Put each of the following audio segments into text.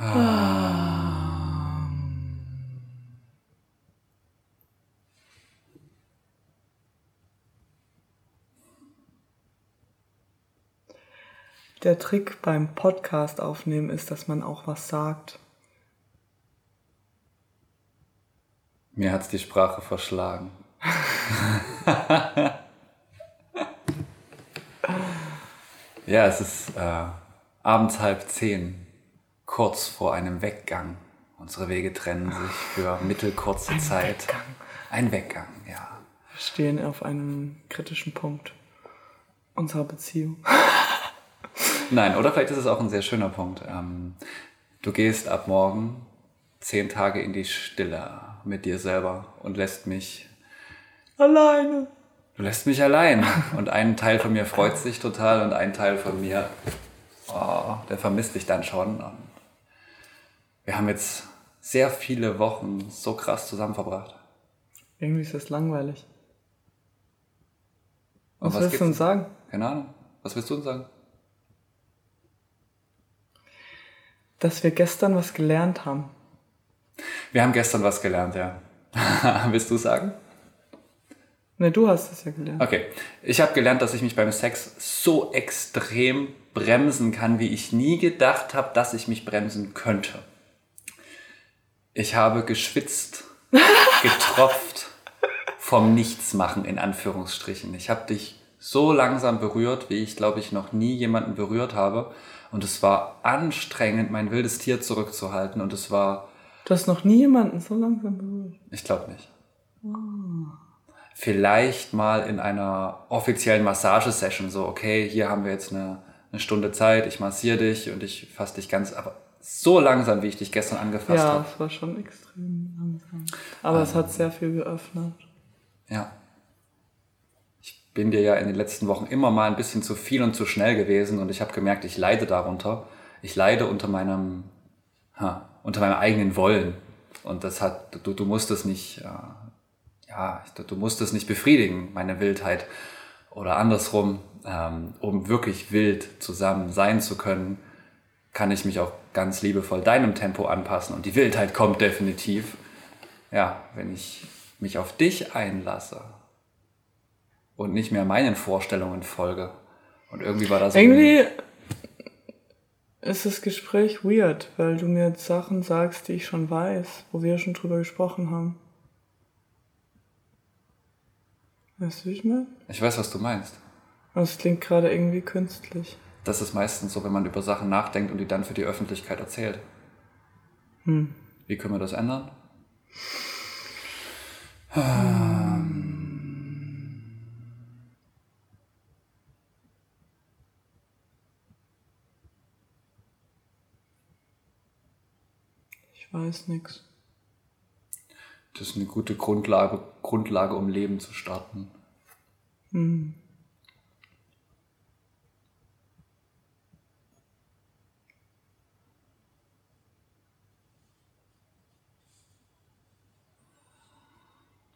Der Trick beim Podcast aufnehmen ist, dass man auch was sagt. Mir hat's die Sprache verschlagen. ja, es ist äh, abends halb zehn, kurz vor einem Weggang. Unsere Wege trennen sich für mittelkurze Ein Zeit. Weggang. Ein Weggang, ja. Wir stehen auf einem kritischen Punkt unserer Beziehung. Nein, oder vielleicht ist es auch ein sehr schöner Punkt. Ähm, du gehst ab morgen zehn Tage in die Stille mit dir selber und lässt mich, Alleine. du lässt mich allein. Und ein Teil von mir freut sich total und ein Teil von mir, oh, der vermisst dich dann schon. Wir haben jetzt sehr viele Wochen so krass zusammen verbracht. Irgendwie ist das langweilig. Und Was, willst du uns sagen? Keine Ahnung. Was willst du uns sagen? Dass wir gestern was gelernt haben. Wir haben gestern was gelernt, ja. willst du sagen? Ne, du hast es ja gelernt. Okay, ich habe gelernt, dass ich mich beim Sex so extrem bremsen kann, wie ich nie gedacht habe, dass ich mich bremsen könnte. Ich habe geschwitzt, getropft vom Nichtsmachen in Anführungsstrichen. Ich habe dich so langsam berührt, wie ich glaube ich noch nie jemanden berührt habe. Und es war anstrengend, mein wildes Tier zurückzuhalten. Und es war, Du hast noch nie jemanden so langsam berührt. ich glaube nicht. Vielleicht mal in einer offiziellen Massagesession so, okay, hier haben wir jetzt eine, eine Stunde Zeit, ich massiere dich und ich fasse dich ganz, aber so langsam, wie ich dich gestern angefasst Ja, habe. es war schon extrem langsam. Aber es hat sehr viel geöffnet. Ja. Ich bin dir ja in den letzten Wochen immer mal ein bisschen zu viel und zu schnell gewesen und ich habe gemerkt, ich leide darunter. Ich leide unter meinem, ha, unter meinem eigenen Wollen. Und das hat, du, du musst es nicht, äh, ja, du, musst es nicht befriedigen, meine Wildheit. Oder andersrum, ähm, um wirklich wild zusammen sein zu können, kann ich mich auch ganz liebevoll deinem Tempo anpassen. Und die Wildheit kommt definitiv, ja, wenn ich mich auf dich einlasse und nicht mehr meinen Vorstellungen folge. Und irgendwie war das Irgendwie ist das Gespräch weird, weil du mir jetzt Sachen sagst, die ich schon weiß, wo wir schon drüber gesprochen haben. Weißt du, wie ich meine? Ich weiß, was du meinst. Es klingt gerade irgendwie künstlich. Das ist meistens so, wenn man über Sachen nachdenkt und die dann für die Öffentlichkeit erzählt. Hm. Wie können wir das ändern? Ich weiß nix. Das ist eine gute Grundlage, Grundlage um Leben zu starten. Hm.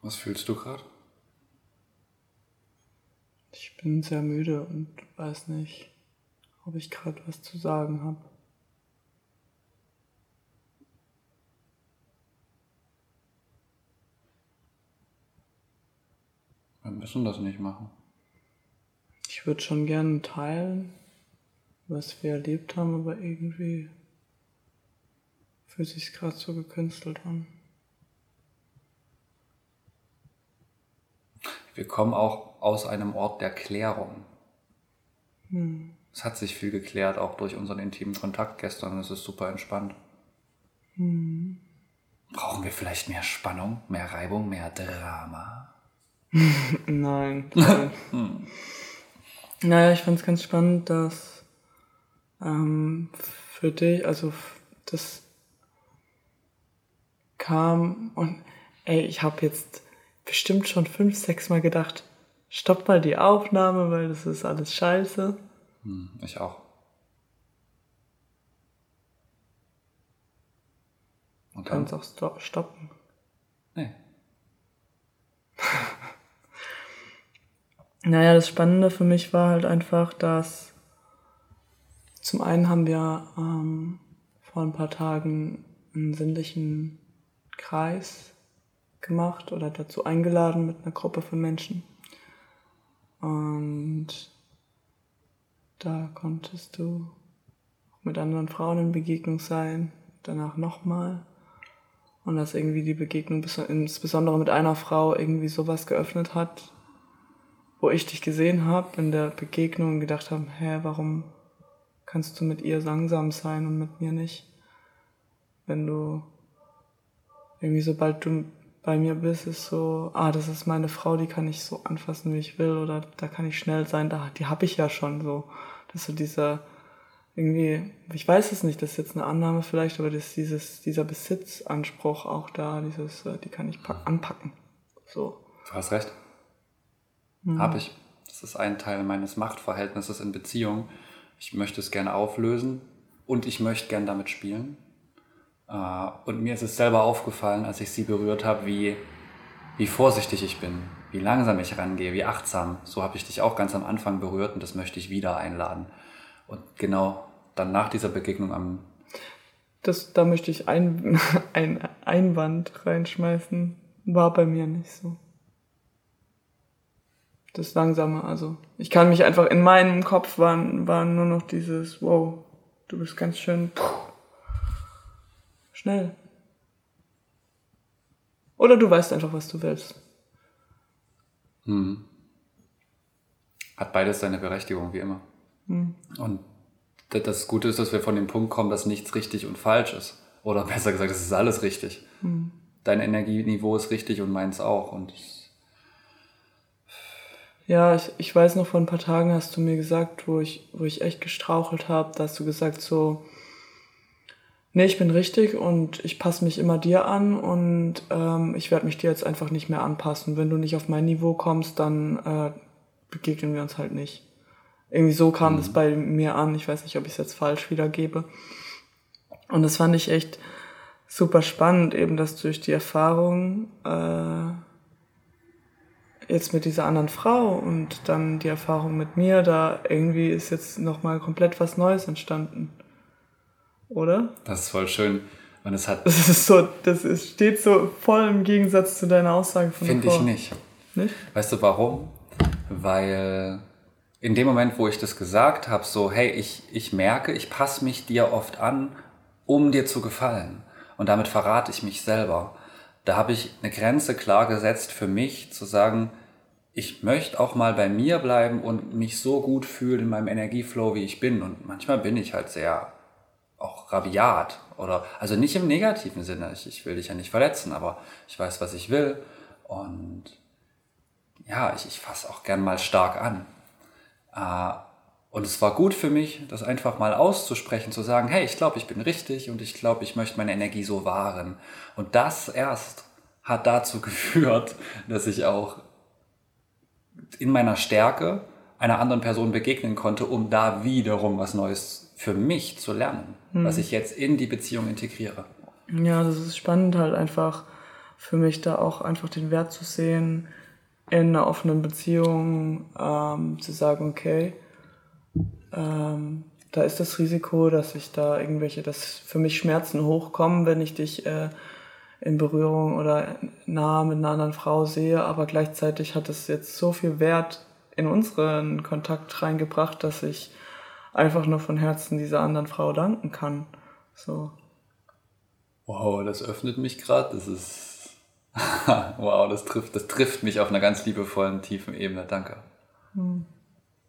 Was fühlst du gerade? Ich bin sehr müde und weiß nicht, ob ich gerade was zu sagen habe. Wir müssen das nicht machen. Ich würde schon gerne teilen, was wir erlebt haben, aber irgendwie fühlt sich gerade so gekünstelt an. Wir kommen auch aus einem Ort der Klärung. Hm. Es hat sich viel geklärt, auch durch unseren intimen Kontakt gestern. Es ist super entspannt. Hm. Brauchen wir vielleicht mehr Spannung, mehr Reibung, mehr Drama? Nein. toll. naja, ich fand es ganz spannend, dass ähm, für dich, also das kam und ey, ich habe jetzt bestimmt schon fünf, sechs Mal gedacht, stopp mal die Aufnahme, weil das ist alles scheiße. Hm, ich auch. Und Du dann? kannst auch sto stoppen. Nee. Naja, das Spannende für mich war halt einfach, dass zum einen haben wir ähm, vor ein paar Tagen einen sinnlichen Kreis gemacht oder dazu eingeladen mit einer Gruppe von Menschen. Und da konntest du mit anderen Frauen in Begegnung sein, danach nochmal. Und dass irgendwie die Begegnung insbesondere mit einer Frau irgendwie sowas geöffnet hat, wo ich dich gesehen habe in der Begegnung und gedacht habe, hä, warum kannst du mit ihr langsam sein und mit mir nicht? Wenn du irgendwie sobald du bei mir bist, ist so, ah, das ist meine Frau, die kann ich so anfassen, wie ich will, oder da kann ich schnell sein, da, die habe ich ja schon so. Das ist so dieser, irgendwie, ich weiß es nicht, das ist jetzt eine Annahme vielleicht, aber das dieses, dieser Besitzanspruch auch da, dieses, äh, die kann ich anpacken. So. Du hast recht. Mhm. Hab ich. Das ist ein Teil meines Machtverhältnisses in Beziehung. Ich möchte es gerne auflösen und ich möchte gerne damit spielen. Äh, und mir ist es selber aufgefallen, als ich sie berührt habe, wie, wie vorsichtig ich bin, wie langsam ich rangehe, wie achtsam. So habe ich dich auch ganz am Anfang berührt und das möchte ich wieder einladen. Und genau dann nach dieser Begegnung am. Das, da möchte ich ein, ein Einwand reinschmeißen. War bei mir nicht so. Das Langsame, also. Ich kann mich einfach, in meinem Kopf waren, waren nur noch dieses, wow, du bist ganz schön schnell. Oder du weißt einfach, was du willst. Hm. Hat beides seine Berechtigung, wie immer. Hm. Und das Gute ist, dass wir von dem Punkt kommen, dass nichts richtig und falsch ist. Oder besser gesagt, es ist alles richtig. Hm. Dein Energieniveau ist richtig und meins auch. Und ja, ich, ich weiß noch, vor ein paar Tagen hast du mir gesagt, wo ich, wo ich echt gestrauchelt habe, da hast du gesagt so, nee, ich bin richtig und ich passe mich immer dir an und ähm, ich werde mich dir jetzt einfach nicht mehr anpassen. Wenn du nicht auf mein Niveau kommst, dann äh, begegnen wir uns halt nicht. Irgendwie so kam mhm. das bei mir an. Ich weiß nicht, ob ich es jetzt falsch wiedergebe. Und das fand ich echt super spannend, eben dass durch die Erfahrung äh, jetzt mit dieser anderen Frau und dann die Erfahrung mit mir, da irgendwie ist jetzt nochmal komplett was Neues entstanden oder? Das ist voll schön. Und es hat. Das ist so, das ist, steht so voll im Gegensatz zu deiner Aussage von Finde ich nicht. Nicht? Weißt du warum? Weil in dem Moment, wo ich das gesagt habe, so, hey, ich, ich merke, ich passe mich dir oft an, um dir zu gefallen. Und damit verrate ich mich selber. Da habe ich eine Grenze klar gesetzt für mich, zu sagen, ich möchte auch mal bei mir bleiben und mich so gut fühlen in meinem Energieflow, wie ich bin. Und manchmal bin ich halt sehr auch rabiat oder also nicht im negativen Sinne. Ich, ich will dich ja nicht verletzen, aber ich weiß, was ich will und ja, ich, ich fasse auch gern mal stark an. Äh, und es war gut für mich, das einfach mal auszusprechen, zu sagen, hey, ich glaube, ich bin richtig und ich glaube, ich möchte meine Energie so wahren. Und das erst hat dazu geführt, dass ich auch in meiner Stärke einer anderen Person begegnen konnte, um da wiederum was Neues für mich zu lernen, hm. was ich jetzt in die Beziehung integriere. Ja, das ist spannend halt einfach für mich da auch einfach den Wert zu sehen, in einer offenen Beziehung ähm, zu sagen, okay, ähm, da ist das Risiko, dass ich da irgendwelche, dass für mich Schmerzen hochkommen, wenn ich dich äh, in Berührung oder nah mit einer anderen Frau sehe, aber gleichzeitig hat es jetzt so viel Wert in unseren Kontakt reingebracht, dass ich einfach nur von Herzen dieser anderen Frau danken kann. So. Wow, das öffnet mich gerade. Das ist. wow, das trifft, das trifft mich auf einer ganz liebevollen, tiefen Ebene. Danke. Hm.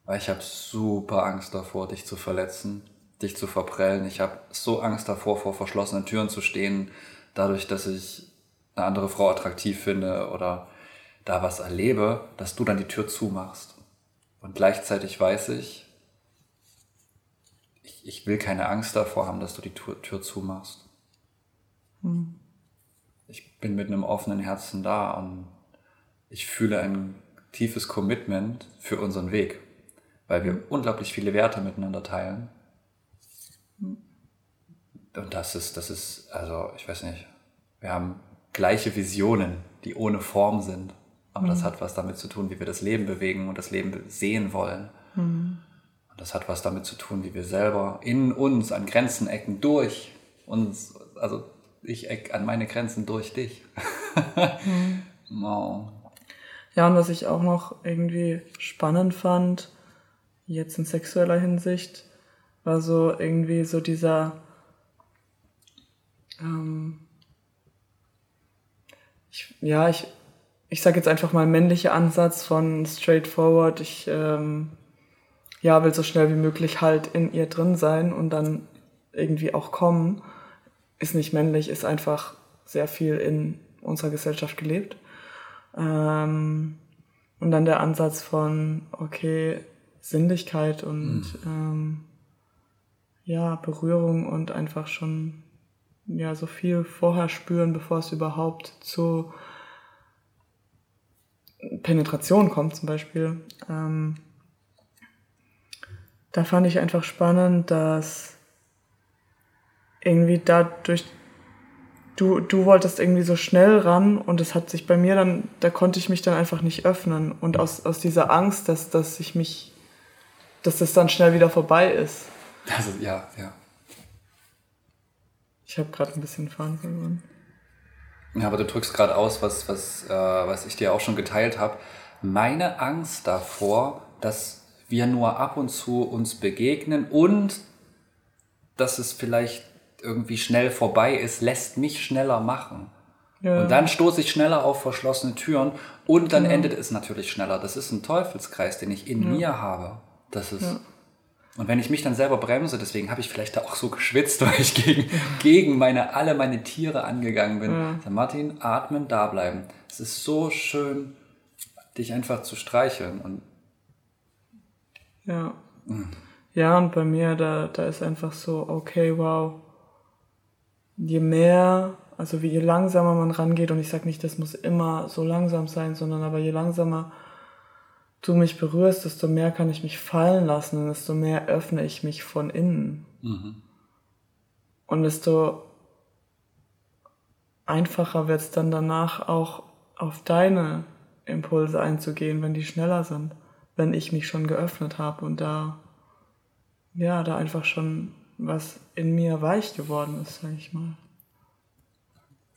Weil ich habe super Angst davor, dich zu verletzen, dich zu verprellen. Ich habe so Angst davor, vor verschlossenen Türen zu stehen, dadurch, dass ich eine andere Frau attraktiv finde oder da was erlebe, dass du dann die Tür zumachst. Und gleichzeitig weiß ich, ich, will keine Angst davor haben, dass du die Tür, Tür zumachst. Hm. Ich bin mit einem offenen Herzen da und ich fühle ein tiefes Commitment für unseren Weg, weil wir hm. unglaublich viele Werte miteinander teilen. Hm. Und das ist, das ist, also ich weiß nicht, wir haben gleiche Visionen, die ohne Form sind. Aber mhm. das hat was damit zu tun, wie wir das Leben bewegen und das Leben sehen wollen. Mhm. Und das hat was damit zu tun, wie wir selber in uns an Grenzen ecken durch Und also ich eck an meine Grenzen durch dich. mhm. oh. Ja, und was ich auch noch irgendwie spannend fand, jetzt in sexueller Hinsicht, war so irgendwie so dieser ähm, ich, ja, ich, ich sage jetzt einfach mal männlicher Ansatz von straightforward. Ich ähm, ja, will so schnell wie möglich halt in ihr drin sein und dann irgendwie auch kommen. Ist nicht männlich, ist einfach sehr viel in unserer Gesellschaft gelebt. Ähm, und dann der Ansatz von, okay, Sinnlichkeit und mhm. ähm, ja, Berührung und einfach schon ja so viel vorher spüren, bevor es überhaupt zu Penetration kommt zum Beispiel. Ähm, da fand ich einfach spannend, dass irgendwie dadurch du, du wolltest irgendwie so schnell ran und es hat sich bei mir dann, da konnte ich mich dann einfach nicht öffnen. Und aus, aus dieser Angst, dass, dass ich mich, dass das dann schnell wieder vorbei ist. Also, ja, ja. Ich habe gerade ein bisschen Fahren verloren. Ja, aber du drückst gerade aus, was, was, äh, was ich dir auch schon geteilt habe. Meine Angst davor, dass wir nur ab und zu uns begegnen und dass es vielleicht irgendwie schnell vorbei ist, lässt mich schneller machen. Ja. Und dann stoße ich schneller auf verschlossene Türen und dann ja. endet es natürlich schneller. Das ist ein Teufelskreis, den ich in ja. mir habe. Das ist. Und wenn ich mich dann selber bremse, deswegen habe ich vielleicht da auch so geschwitzt, weil ich gegen, gegen meine, alle meine Tiere angegangen bin. Ja. Sag, Martin, atmen, da bleiben. Es ist so schön, dich einfach zu streicheln. Und ja. Mh. Ja, und bei mir, da, da ist einfach so, okay, wow. Je mehr, also wie je langsamer man rangeht, und ich sage nicht, das muss immer so langsam sein, sondern aber je langsamer du mich berührst, desto mehr kann ich mich fallen lassen und desto mehr öffne ich mich von innen. Mhm. Und desto einfacher wird es dann danach auch auf deine Impulse einzugehen, wenn die schneller sind, wenn ich mich schon geöffnet habe und da, ja, da einfach schon was in mir weich geworden ist, sag ich mal.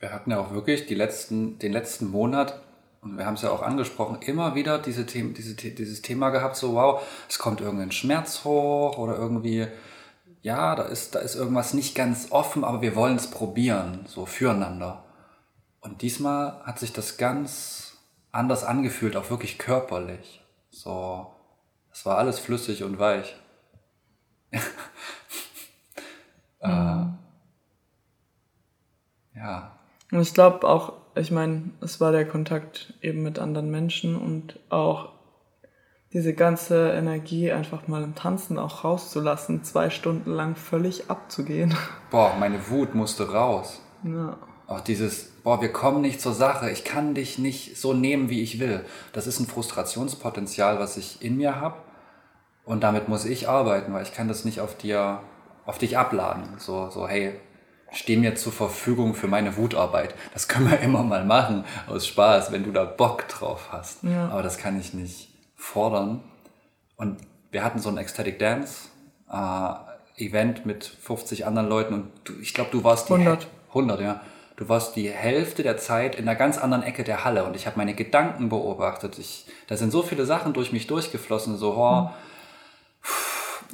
Wir hatten ja auch wirklich die letzten, den letzten Monat und wir haben es ja auch angesprochen, immer wieder diese The diese, dieses Thema gehabt, so wow, es kommt irgendein Schmerz hoch oder irgendwie, ja, da ist, da ist irgendwas nicht ganz offen, aber wir wollen es probieren, so füreinander. Und diesmal hat sich das ganz anders angefühlt, auch wirklich körperlich. So, es war alles flüssig und weich. mhm. äh, ja. Und ich glaube auch, ich meine, es war der Kontakt eben mit anderen Menschen und auch diese ganze Energie einfach mal im Tanzen auch rauszulassen, zwei Stunden lang völlig abzugehen. Boah, meine Wut musste raus. Ja. Auch dieses, boah, wir kommen nicht zur Sache, ich kann dich nicht so nehmen, wie ich will. Das ist ein Frustrationspotenzial, was ich in mir habe. Und damit muss ich arbeiten, weil ich kann das nicht auf dir, auf dich abladen. So, so, hey, steh mir zur Verfügung für meine Wutarbeit. Das können wir immer mal machen, aus Spaß, wenn du da Bock drauf hast. Ja. Aber das kann ich nicht fordern. Und wir hatten so ein Ecstatic Dance äh, Event mit 50 anderen Leuten und du, ich glaube, du warst die 100. 100, ja. Du warst die Hälfte der Zeit in einer ganz anderen Ecke der Halle und ich habe meine Gedanken beobachtet. Ich, da sind so viele Sachen durch mich durchgeflossen, so, oh,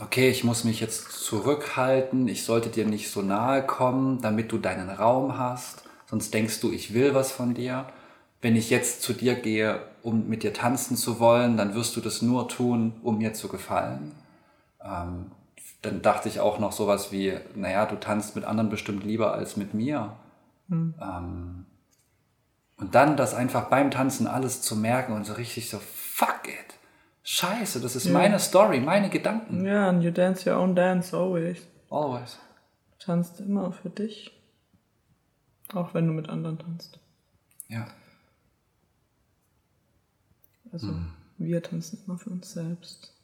okay, ich muss mich jetzt zurückhalten, ich sollte dir nicht so nahe kommen, damit du deinen Raum hast, sonst denkst du, ich will was von dir. Wenn ich jetzt zu dir gehe, um mit dir tanzen zu wollen, dann wirst du das nur tun, um mir zu gefallen. Ähm, dann dachte ich auch noch sowas wie, naja, du tanzt mit anderen bestimmt lieber als mit mir. Mhm. Ähm, und dann das einfach beim Tanzen alles zu merken und so richtig so, fuck it. Scheiße, das ist ja. meine Story, meine Gedanken. Ja, and you dance your own dance always. Always. Du tanzt immer für dich. Auch wenn du mit anderen tanzt. Ja. Also, hm. wir tanzen immer für uns selbst.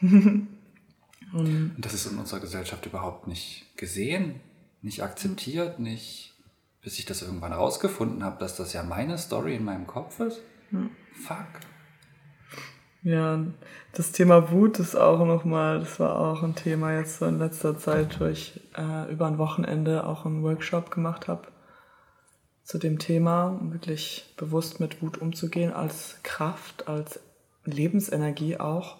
Und das ist in unserer Gesellschaft überhaupt nicht gesehen, nicht akzeptiert, nicht, bis ich das irgendwann rausgefunden habe, dass das ja meine Story in meinem Kopf ist. Hm. Fuck. Ja, das Thema Wut ist auch nochmal, das war auch ein Thema jetzt so in letzter Zeit, wo ich äh, über ein Wochenende auch einen Workshop gemacht habe zu dem Thema, um wirklich bewusst mit Wut umzugehen, als Kraft, als Lebensenergie auch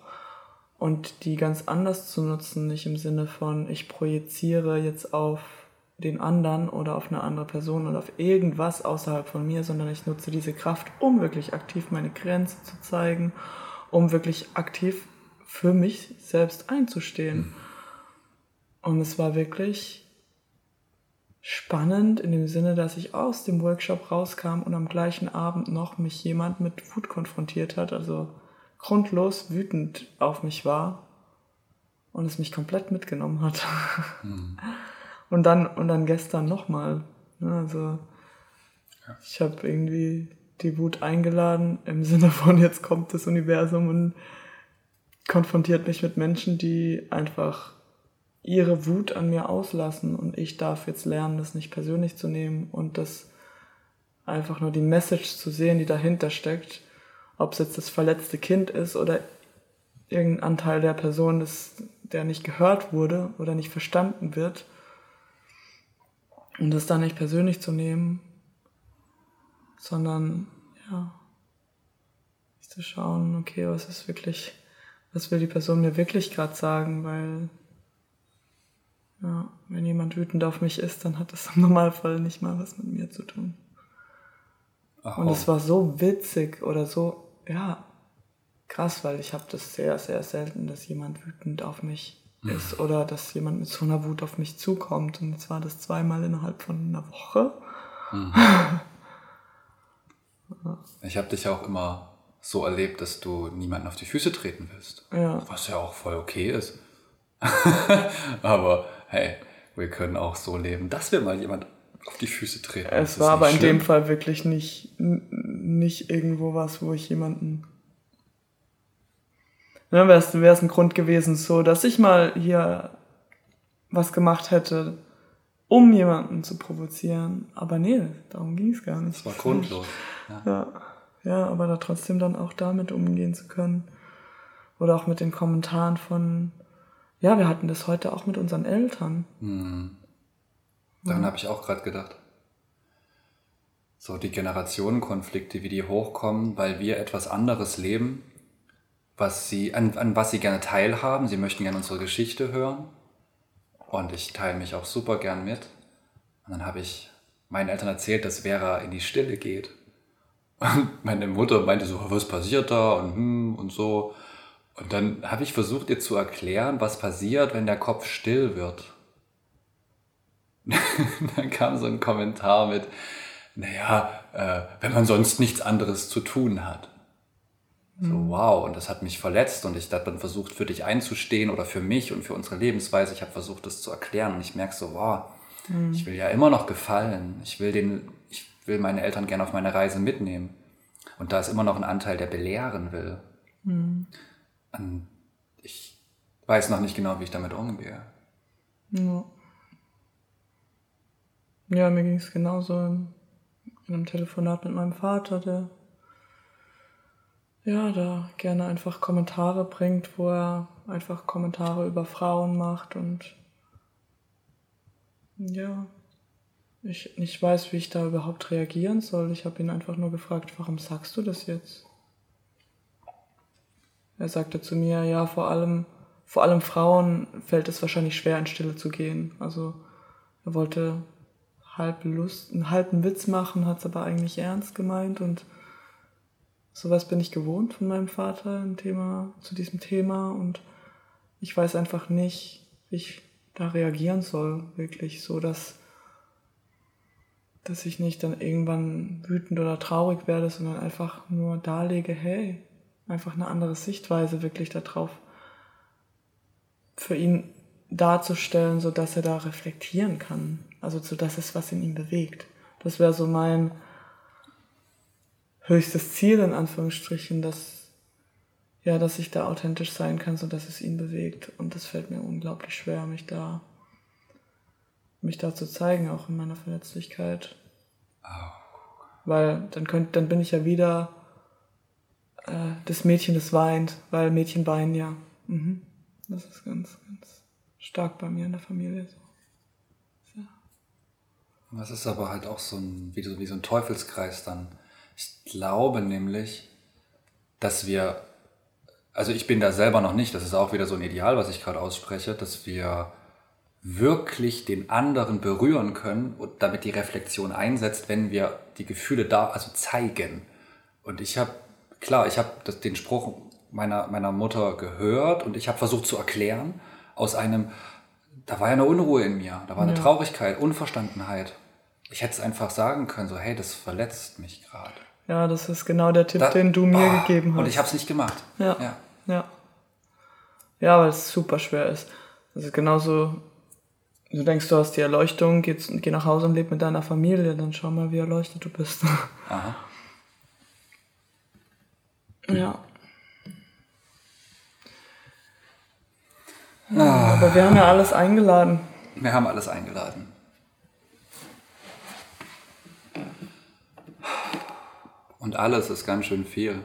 und die ganz anders zu nutzen, nicht im Sinne von, ich projiziere jetzt auf den anderen oder auf eine andere Person oder auf irgendwas außerhalb von mir, sondern ich nutze diese Kraft, um wirklich aktiv meine Grenze zu zeigen, um wirklich aktiv für mich selbst einzustehen. Und es war wirklich spannend in dem Sinne, dass ich aus dem Workshop rauskam und am gleichen Abend noch mich jemand mit Wut konfrontiert hat, also grundlos wütend auf mich war und es mich komplett mitgenommen hat. Mhm. Und dann und dann gestern nochmal. Ne, also ja. ich habe irgendwie die Wut eingeladen im Sinne von jetzt kommt das Universum und konfrontiert mich mit Menschen, die einfach ihre Wut an mir auslassen und ich darf jetzt lernen, das nicht persönlich zu nehmen und das einfach nur die Message zu sehen, die dahinter steckt, ob es jetzt das verletzte Kind ist oder irgendein Anteil der Person, das, der nicht gehört wurde oder nicht verstanden wird und das dann nicht persönlich zu nehmen, sondern ja, zu schauen, okay, was ist wirklich, was will die Person mir wirklich gerade sagen, weil ja, wenn jemand wütend auf mich ist, dann hat das im Normalfall nicht mal was mit mir zu tun. Ach, und es war so witzig oder so, ja, krass, weil ich habe das sehr, sehr selten, dass jemand wütend auf mich ist oder dass jemand mit so einer Wut auf mich zukommt. Und jetzt war das zweimal innerhalb von einer Woche. Mhm. ich habe dich auch immer so erlebt, dass du niemanden auf die Füße treten willst. Ja. Was ja auch voll okay ist. aber hey, wir können auch so leben, dass wir mal jemand auf die Füße treten. Es war aber in dem Fall wirklich nicht, nicht irgendwo was, wo ich jemanden. Ne, wäre es ein Grund gewesen, so, dass ich mal hier was gemacht hätte, um jemanden zu provozieren. Aber nee, darum ging es gar nicht. Das war grundlos. Ja. ja. Ja, aber da trotzdem dann auch damit umgehen zu können. Oder auch mit den Kommentaren von ja, wir hatten das heute auch mit unseren Eltern. Hm. Daran ja. habe ich auch gerade gedacht. So die Generationenkonflikte, wie die hochkommen, weil wir etwas anderes leben, was sie, an, an was sie gerne teilhaben. Sie möchten gerne unsere Geschichte hören. Und ich teile mich auch super gern mit. Und dann habe ich meinen Eltern erzählt, dass Vera in die Stille geht. Und meine Mutter meinte so, was passiert da und hm und so. Und dann habe ich versucht, ihr zu erklären, was passiert, wenn der Kopf still wird. dann kam so ein Kommentar mit, naja, äh, wenn man sonst nichts anderes zu tun hat. So, mhm. wow, und das hat mich verletzt und ich habe dann versucht, für dich einzustehen oder für mich und für unsere Lebensweise. Ich habe versucht, das zu erklären und ich merke so, wow, mhm. ich will ja immer noch gefallen. Ich will den, ich will meine Eltern gerne auf meine Reise mitnehmen. Und da ist immer noch ein Anteil, der belehren will. Mhm ich weiß noch nicht genau, wie ich damit umgehe. Ja, ja mir ging es genauso in einem Telefonat mit meinem Vater, der ja, da gerne einfach Kommentare bringt, wo er einfach Kommentare über Frauen macht und ja, ich nicht weiß, wie ich da überhaupt reagieren soll. Ich habe ihn einfach nur gefragt, warum sagst du das jetzt? Er sagte zu mir, ja, vor allem, vor allem Frauen fällt es wahrscheinlich schwer, in Stille zu gehen. Also er wollte halb Lust, einen halben Witz machen, hat es aber eigentlich ernst gemeint und sowas bin ich gewohnt von meinem Vater im Thema, zu diesem Thema und ich weiß einfach nicht, wie ich da reagieren soll, wirklich so, dass, dass ich nicht dann irgendwann wütend oder traurig werde, sondern einfach nur darlege, hey, einfach eine andere Sichtweise wirklich darauf für ihn darzustellen, so dass er da reflektieren kann. Also so dass es was in ihm bewegt. Das wäre so mein höchstes Ziel in Anführungsstrichen, dass ja, dass ich da authentisch sein kann, so dass es ihn bewegt. Und das fällt mir unglaublich schwer, mich da mich da zu zeigen, auch in meiner Verletzlichkeit. Oh. Weil dann könnt, dann bin ich ja wieder äh, das Mädchen, das weint, weil Mädchen weinen ja. Mhm. Das ist ganz, ganz stark bei mir in der Familie so. Ja. Das ist aber halt auch so ein, wie so, wie so ein Teufelskreis dann. Ich glaube nämlich, dass wir, also ich bin da selber noch nicht, das ist auch wieder so ein Ideal, was ich gerade ausspreche, dass wir wirklich den anderen berühren können und damit die Reflexion einsetzt, wenn wir die Gefühle da, also zeigen. Und ich habe, klar, ich habe den Spruch meiner, meiner Mutter gehört und ich habe versucht zu erklären aus einem, da war ja eine Unruhe in mir, da war eine ja. Traurigkeit, Unverstandenheit. Ich hätte es einfach sagen können, so, hey, das verletzt mich gerade. Ja, das ist genau der Tipp, da, den du mir oh, gegeben hast. Und ich habe es nicht gemacht. Ja. Ja, ja. ja weil es super schwer ist. Das ist genauso, du denkst, du hast die Erleuchtung, geh, geh nach Hause und leb mit deiner Familie, dann schau mal, wie erleuchtet du bist. Aha. Ja. Ah. Aber wir haben ja alles eingeladen. Wir haben alles eingeladen. Und alles ist ganz schön viel.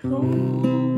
Tchau.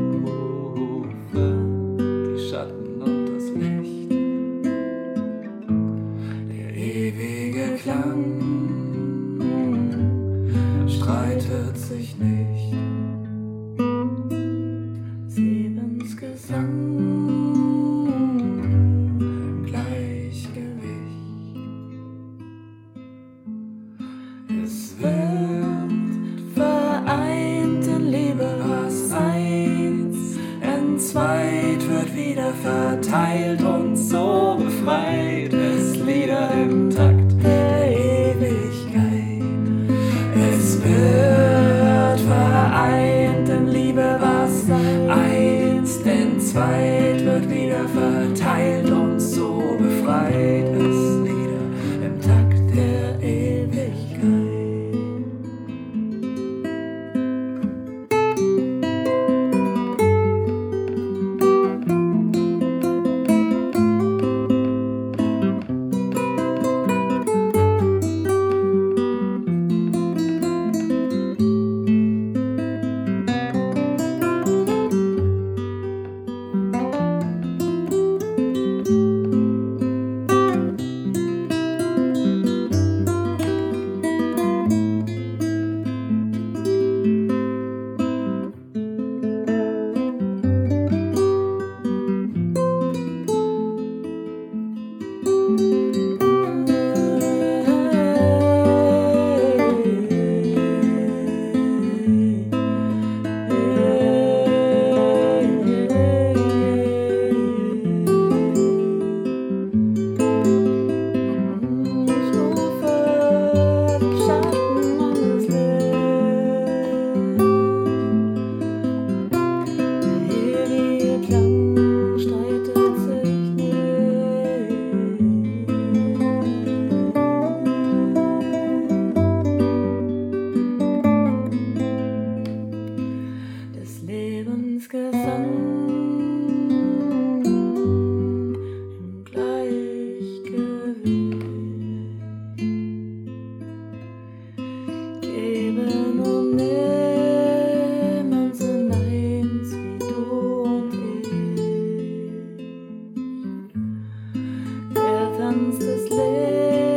Athens this slip.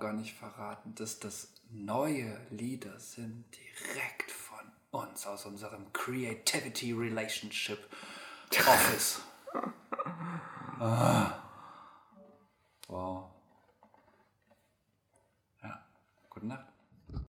gar nicht verraten, dass das neue Lieder sind direkt von uns aus unserem Creativity Relationship Office. ah. Wow.